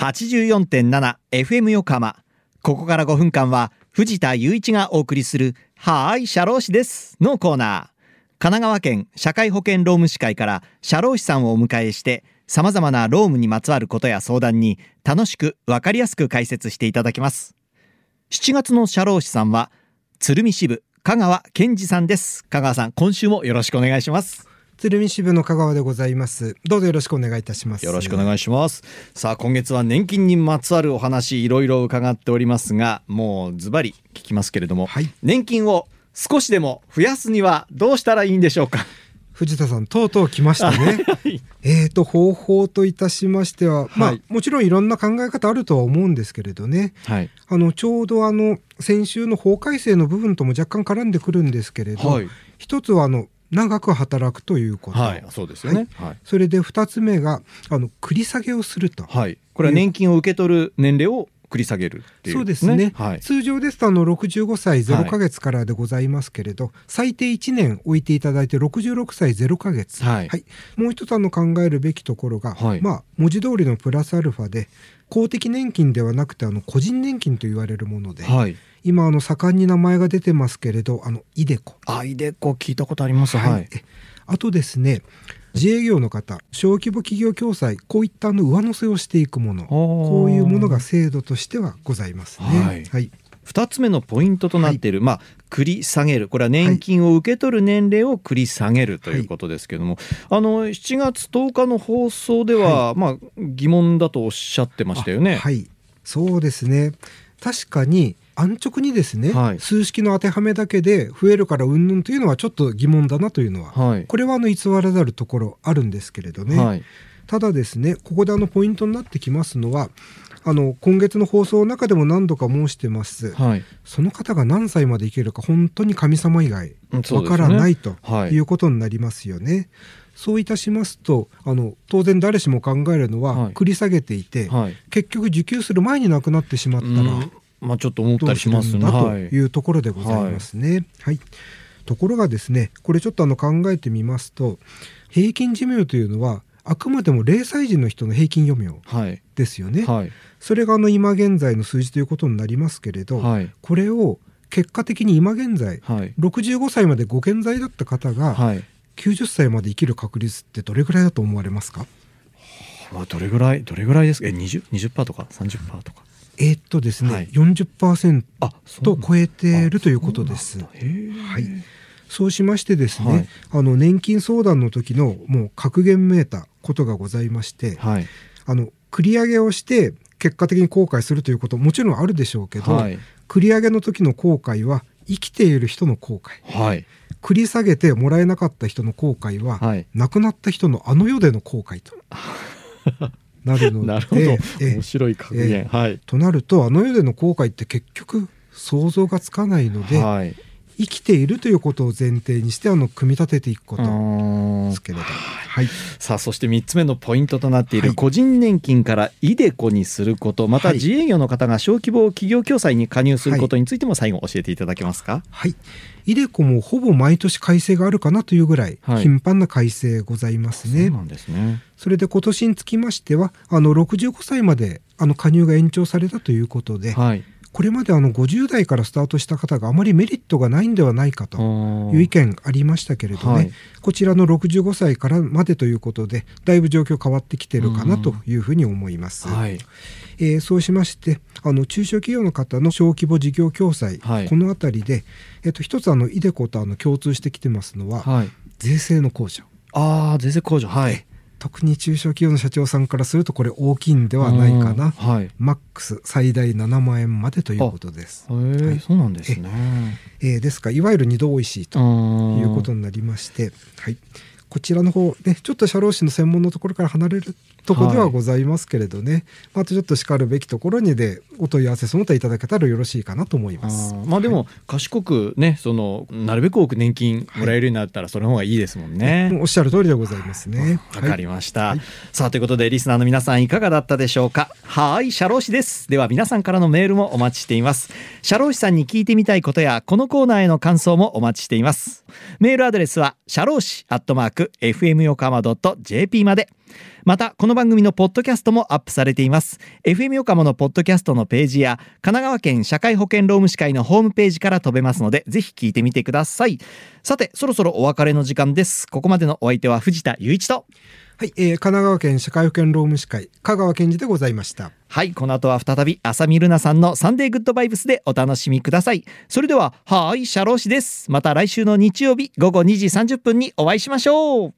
84.7FM 横浜。ここから5分間は藤田雄一がお送りするはーい社労士ですのコーナー。神奈川県社会保険労務士会から社労士さんをお迎えして様々な労務にまつわることや相談に楽しくわかりやすく解説していただきます。7月の社労士さんは鶴見支部香川健二さんです。香川さん今週もよろしくお願いします。鶴見支部の香川でございます。どうぞよろしくお願いいたします。よろしくお願いします。さあ今月は年金にまつわるお話いろいろ伺っておりますがもうズバリ聞きますけれども、はい。年金を少しでも増やすにはどうしたらいいんでしょうか？藤田さんとうとう来ましたね。えーと方法といたしましては、まあはいもちろんいろんな考え方あるとは思うんですけれどね。はい。あのちょうどあの先週の法改正の部分とも若干絡んでくるんですけれど、はい。一つはあの長く働くということ、はいそうですよね。はい、それで二つ目があの繰り下げをすると、はい、これは年金を受け取る年齢を繰り下げるっていう。そうですね、はい、通常ですとあの65歳0ヶ月からでございますけれど、最低1年置いていただいて66歳0ヶ月、はい。もう一つあの考えるべきところが、はい。まあ、文字通りのプラスアルファで公的年金ではなくてあの個人年金と言われるもので、はい、今あの盛んに名前が出てますけれどあのイデコ、あいでこ聞いたことあります。はい、えあとですね自営業の方小規模企業共済こういったあの上乗せをしていくものこういうものが制度としてはございますね。はい。はい。二つ目のポイントとなっている、まあ繰り下げる。これは年金を受け取る年齢を繰り下げるということですけれども、あの7月10日の放送では、まあ疑問だとおっしゃってましたよね。あはい。そうですね。確かに安直にですね、はい。数式の当てはめだけで増えるからうんぬんというのはちょっと疑問だなというのは、はい。これはあの偽らざるところあるんですけれどね、はい。ただですねここであのポイントになってきますのはあの今月の放送の中でも何度か申してます、はい。その方が何歳までいけるか本当に神様以外わからないとはい。いうことになりますよね。そういたしますとあの当然誰しも考えるのは、はい。繰り下げていて、はい。結局受給する前に亡くなってしまったら、うんまあちょっと思ったりしますね。とはいいうところでございますね。はいところがですねこれちょっとあの考えてみますと平均寿命というのはあくまでも0歳児の人の平均余命はいですよね。はいそれがあの今現在の数字ということになりますけれど、はいこれを結果的に今現在はい65歳までご健在だった方がはい。90歳まで生きる確率ってどれぐらいだと思われますか？まあどれぐらいどれぐらいですか？え二十二十パーとか三十パーとか。えーっとですね、はい。40%あそうと超えているということです。はい。そうしましてですね、はい。あの年金相談の時のもう格言めいたことがございまして、はい。あの繰り上げをして結果的に後悔するということもちろんあるでしょうけど、はい。繰り上げの時の後悔は生きている人の後悔。はい。繰り下げてもらえなかった人の後悔は、はい。亡くなった人のあの世での後悔と なるのでなるほど。え面白い格言。はい。となるとあの世での後悔って結局想像がつかないので、はい。生きているということを前提にしてあの組み立てていくことですけれど、はい、さあそして3つ目のポイントとなっているはい。個人年金からイデコにすること。またはい。自営業の方が小規模企業共済に加入することについても最後教えていただけますか？はい、イデコもほぼ毎年改正があるかなというぐらいはい。頻繁な改正ございますね。そうなんですね。それで今年につきましてはあの65歳まであの加入が延長されたということで、はいこれまであの50代からスタートした方があまりメリットがないんではないかという意見ありましたけれどね、はい。こちらの65歳からまでということでだいぶ状況変わってきてるかなというふうに思います。はい。えーそうしましてあの中小企業の方の小規模事業共済、はい。この辺りで、えっと一つあのイデコとあの共通してきてますのは、はい。税制の控除。ああ税制控除。はい特に中小企業の社長さんからするとこれ大きいんではないかな、はい。へマックス最大7万円までということです。え、はい。そうなんですね。えーですからいわゆる二度おいしいといいうことになりまして、はい、こちらの方ねちょっと社労士の専門のところから離れるところではございますけれどね、またちょっとしかるべきところにでお問い合わせその他いただけたらよろしいかなと思いあます。ーまあでも賢くねそのなるべく多く年金もらえるようになったらその方がいいですもんね。おっしゃる通りでございますね。わかりました、はい。さあということでリスナーの皆さんいかがだったでしょうか？はい社労士です。では皆さんからのメールもお待ちしています。社労士さんに聞いてみたいことやこのコーナーへの感想もお待ちしています。メールアドレスは社労士アットマーク FM 横浜 .jp まで。またこのの番組のポッドキャストもアップされています。FM 横浜のポッドキャストのページや神奈川県社会保険労務士会のホームページから飛べますのでぜひ聞いてみてください。さてそろそろお別れの時間です。ここまでのお相手は藤田雄一と。はい、えー神奈川県社会保険労務士会香川健二でございました。はいこの後は再び浅見ルナさんのサンデーグッドバイブスでお楽しみください。それでははーい社労士です。また来週の日曜日午後2時30分にお会いしましょう